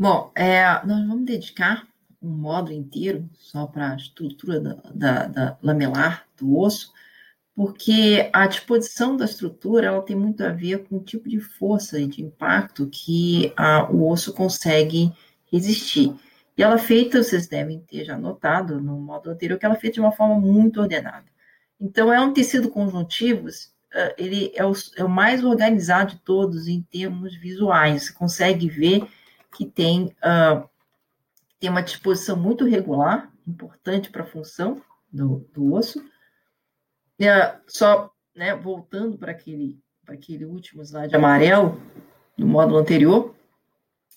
Bom, é, nós vamos dedicar um módulo inteiro só para a estrutura da, da, da, lamelar do osso, porque a disposição da estrutura ela tem muito a ver com o tipo de força e de impacto que a, o osso consegue resistir. E ela é feita, vocês devem ter já notado no módulo anterior, que ela é feita de uma forma muito ordenada. Então, é um tecido conjuntivo, ele é o, é o mais organizado de todos em termos visuais. Você consegue ver que tem, uh, tem uma disposição muito regular, importante para a função do, do osso. Uh, só né, voltando para aquele, aquele último slide amarelo, no módulo anterior,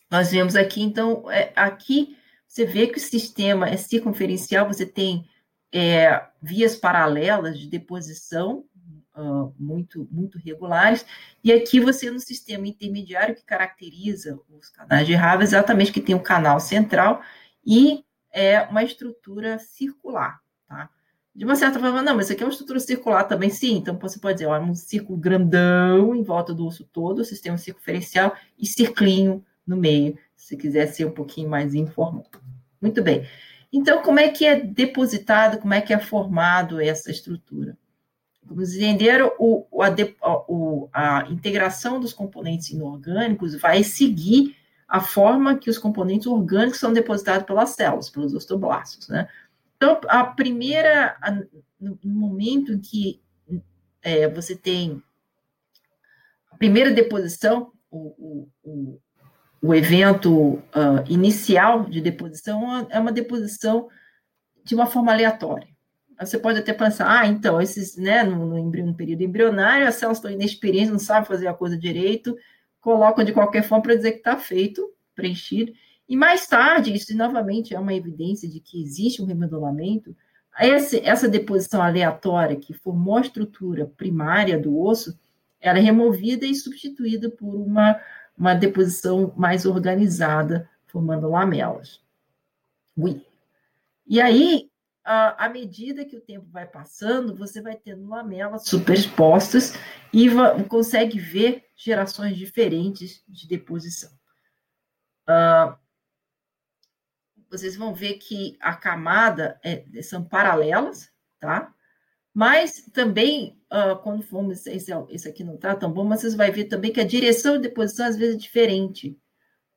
nós vemos aqui, então, é, aqui você vê que o sistema é circunferencial, você tem é, vias paralelas de deposição uh, muito, muito regulares, e aqui você no sistema intermediário que caracteriza os canais de raiva, exatamente que tem um canal central e é uma estrutura circular, tá? De uma certa forma, não, mas isso aqui é uma estrutura circular também, sim. Então, você pode dizer, ó, um círculo grandão em volta do osso todo, sistema circunferencial, e circlinho no meio, se quiser ser um pouquinho mais informal. Muito bem. Então, como é que é depositado, como é que é formado essa estrutura? Como vocês entenderam, o, a, o, a integração dos componentes inorgânicos vai seguir a forma que os componentes orgânicos são depositados pelas células, pelos osteoblastos, né? Então, a primeira, a, no momento em que é, você tem a primeira deposição, o, o, o evento uh, inicial de deposição é uma deposição de uma forma aleatória. Você pode até pensar, ah, então, esses, né, no, no, no período embrionário, as células estão inexperientes, não sabem fazer a coisa direito, colocam de qualquer forma para dizer que está feito, preenchido. E mais tarde, isso novamente é uma evidência de que existe um remodelamento, essa, essa deposição aleatória que formou a estrutura primária do osso, ela é removida e substituída por uma uma deposição mais organizada, formando lamelas. Ui. E aí, à medida que o tempo vai passando, você vai tendo lamelas superexpostas e consegue ver gerações diferentes de deposição. Uh, vocês vão ver que a camada é, são paralelas, tá? Mas também, uh, quando formos, esse, esse aqui não está tão bom, mas vocês vão ver também que a direção de deposição às vezes é diferente.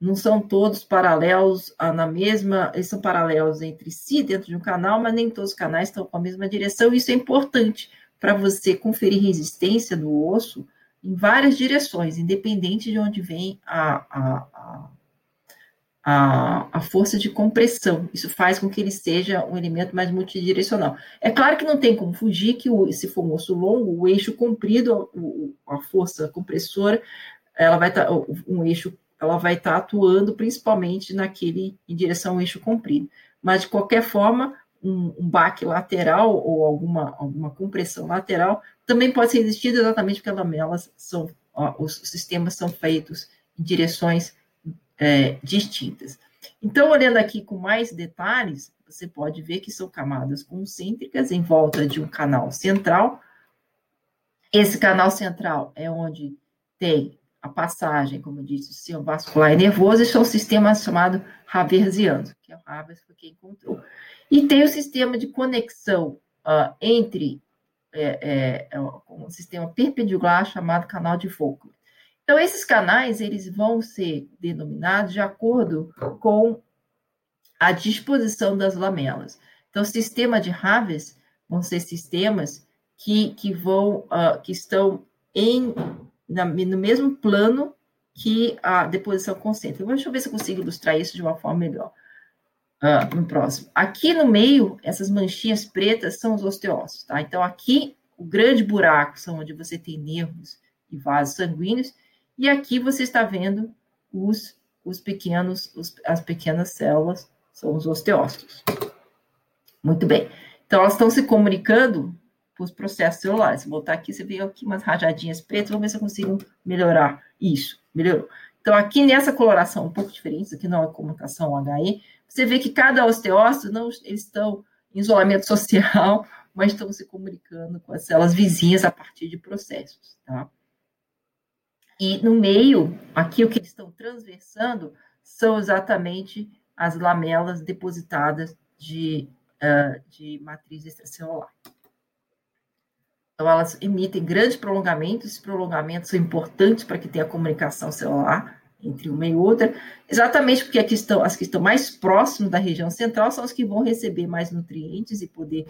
Não são todos paralelos uh, na mesma, eles são paralelos entre si dentro de um canal, mas nem todos os canais estão com a mesma direção. Isso é importante para você conferir resistência do osso em várias direções, independente de onde vem a, a, a a, a força de compressão. Isso faz com que ele seja um elemento mais multidirecional. É claro que não tem como fugir que, o, se for um osso longo, o eixo comprido, a, a força compressora, ela vai estar, tá, um eixo, ela vai estar tá atuando principalmente naquele, em direção ao eixo comprido. Mas, de qualquer forma, um, um baque lateral ou alguma, alguma compressão lateral também pode ser existido exatamente porque as lamelas são, ó, os sistemas são feitos em direções é, distintas. Então, olhando aqui com mais detalhes, você pode ver que são camadas concêntricas em volta de um canal central. Esse canal central é onde tem a passagem, como disse, do sistema vascular e nervoso, e são o sistema chamado Haversiano, que é o Havers foi quem encontrou. E tem o sistema de conexão uh, entre é, é, é um sistema perpendicular chamado canal de Volkmann. Então, esses canais, eles vão ser denominados de acordo com a disposição das lamelas. Então, o sistema de Haves vão ser sistemas que, que vão, uh, que estão em, na, no mesmo plano que a deposição concêntrica. Deixa eu ver se eu consigo ilustrar isso de uma forma melhor. Uh, no próximo. Aqui no meio, essas manchinhas pretas são os osteócitos, tá? Então, aqui, o grande buraco são onde você tem nervos e vasos sanguíneos, e aqui você está vendo os, os pequenos, os, as pequenas células, são os osteócitos. Muito bem. Então, elas estão se comunicando os processos celulares. Se voltar aqui, você vê aqui umas rajadinhas pretas, vamos ver se eu consigo melhorar isso. Melhorou. Então, aqui nessa coloração um pouco diferente, aqui não é comunicação HE, você vê que cada osteócito, não, eles estão em isolamento social, mas estão se comunicando com as células vizinhas a partir de processos, tá? E no meio, aqui o que eles estão transversando são exatamente as lamelas depositadas de, uh, de matriz extracelular. Então, elas emitem grandes prolongamentos, esses prolongamentos são importantes para que tenha comunicação celular entre uma e outra, exatamente porque aqui estão, as que estão mais próximas da região central são as que vão receber mais nutrientes e poder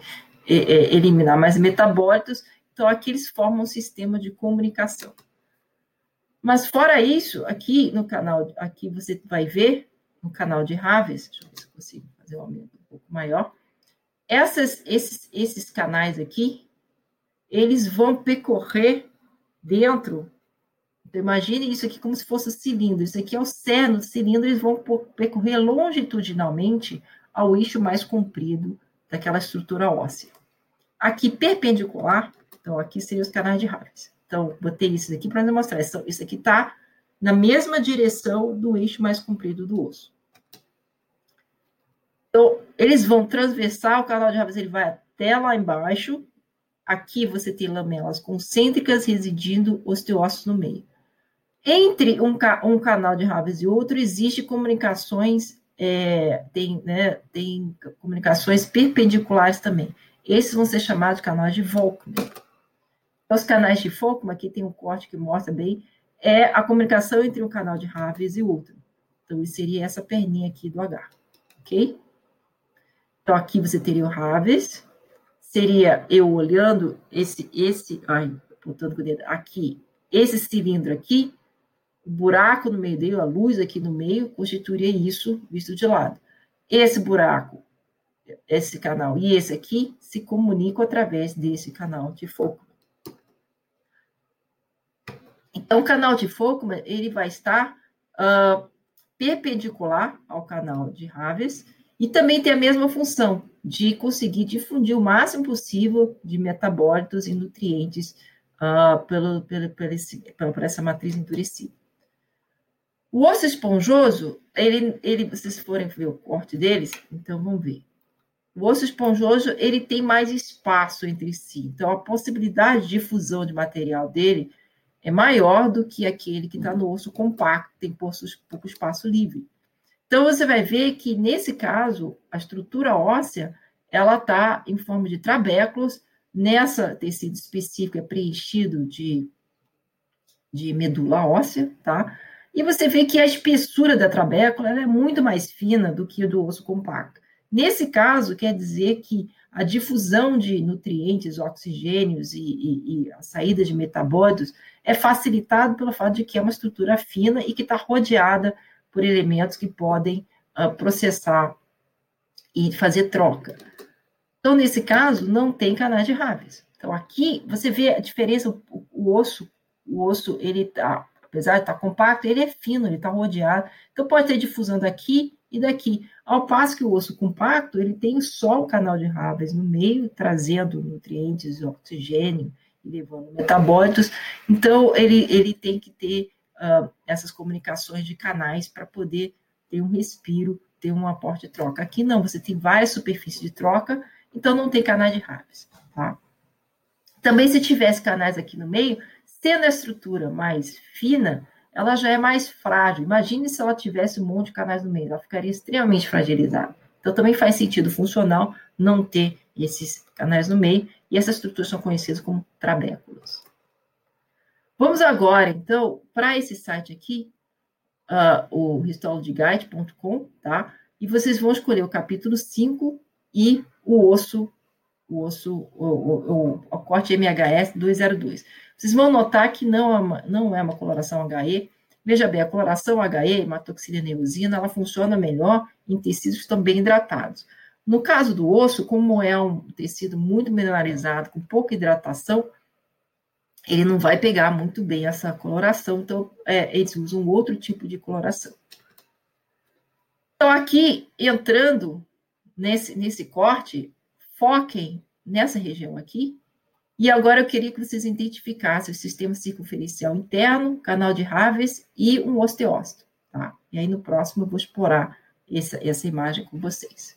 é, é, eliminar mais metabólitos, então aqui eles formam um sistema de comunicação. Mas fora isso, aqui no canal, aqui você vai ver, no canal de Raves, deixa eu ver se eu consigo fazer um aumento um pouco maior, essas, esses, esses canais aqui, eles vão percorrer dentro. Então, imagine isso aqui como se fosse um cilindro. Isso aqui é o cerne do cilindro, eles vão percorrer longitudinalmente ao eixo mais comprido daquela estrutura óssea. Aqui, perpendicular, então aqui seriam os canais de Harris. Então, botei isso aqui para demonstrar. Isso, isso aqui está na mesma direção do eixo mais comprido do osso. Então, eles vão transversar, o canal de Harris ele vai até lá embaixo, Aqui você tem lamelas concêntricas residindo osteócitos no meio. Entre um, ca um canal de Raves e outro, existe comunicações, é, tem, né, tem comunicações perpendiculares também. Esses vão ser chamados de canais de Volkmann. Os canais de Volkmann, aqui tem um corte que mostra bem, é a comunicação entre um canal de Raves e outro. Então, seria essa perninha aqui do H, ok? Então, aqui você teria o Raves, seria eu olhando esse, esse, ai, apontando com o dedo, aqui, esse cilindro aqui, o buraco no meio dele, a luz aqui no meio, constituiria isso visto de lado. Esse buraco, esse canal e esse aqui se comunicam através desse canal de foco. Então, o canal de foco, ele vai estar uh, perpendicular ao canal de Raves e também tem a mesma função de conseguir difundir o máximo possível de metabólitos e nutrientes uh, pelo, pelo, pelo esse, pela, por essa matriz endurecida. O osso esponjoso, ele, ele, vocês forem ver o corte deles, então vamos ver. O osso esponjoso, ele tem mais espaço entre si, então a possibilidade de difusão de material dele é maior do que aquele que está no osso compacto, tem pouco espaço livre. Então, você vai ver que, nesse caso, a estrutura óssea, ela está em forma de trabéculos, nessa tecido específico é preenchido de, de medula óssea, tá? E você vê que a espessura da trabécula é muito mais fina do que do osso compacto. Nesse caso, quer dizer que a difusão de nutrientes, oxigênios e, e, e a saída de metabólitos é facilitado pelo fato de que é uma estrutura fina e que está rodeada por elementos que podem uh, processar e fazer troca. Então, nesse caso, não tem canais de Raves. Então, aqui você vê a diferença, o, o osso, o osso, ele tá, apesar de estar tá compacto, ele é fino, ele está rodeado. Então, pode ter difusão daqui e daqui. Ao passo que o osso compacto, ele tem só o canal de Raves no meio, trazendo nutrientes, oxigênio levando metabólitos. Então, ele, ele tem que ter uh, essas comunicações de canais para poder ter um respiro, ter um aporte de troca. Aqui não, você tem várias superfícies de troca, então não tem canais de Raves, tá? Também se tivesse canais aqui no meio, sendo a estrutura mais fina, ela já é mais frágil. Imagine se ela tivesse um monte de canais no meio, ela ficaria extremamente fragilizada. Então também faz sentido funcional não ter esses canais no meio, e essas estruturas são conhecidas como trabéculos. Vamos agora, então, para esse site aqui, uh, o histologyguide.com, tá? E vocês vão escolher o capítulo 5 e o osso, o osso, o, o, o corte MHS 202. Vocês vão notar que não é uma, não é uma coloração HE. Veja bem, a coloração HE, hematoxilina eosina, ela funciona melhor em tecidos que estão bem hidratados. No caso do osso, como é um tecido muito mineralizado, com pouca hidratação, ele não vai pegar muito bem essa coloração, então é, eles usam outro tipo de coloração. Então, aqui, entrando nesse, nesse corte, foquem nessa região aqui, e agora eu queria que vocês identificassem o sistema circunferencial interno, canal de Raves e um osteócito, tá? E aí no próximo eu vou explorar essa, essa imagem com vocês.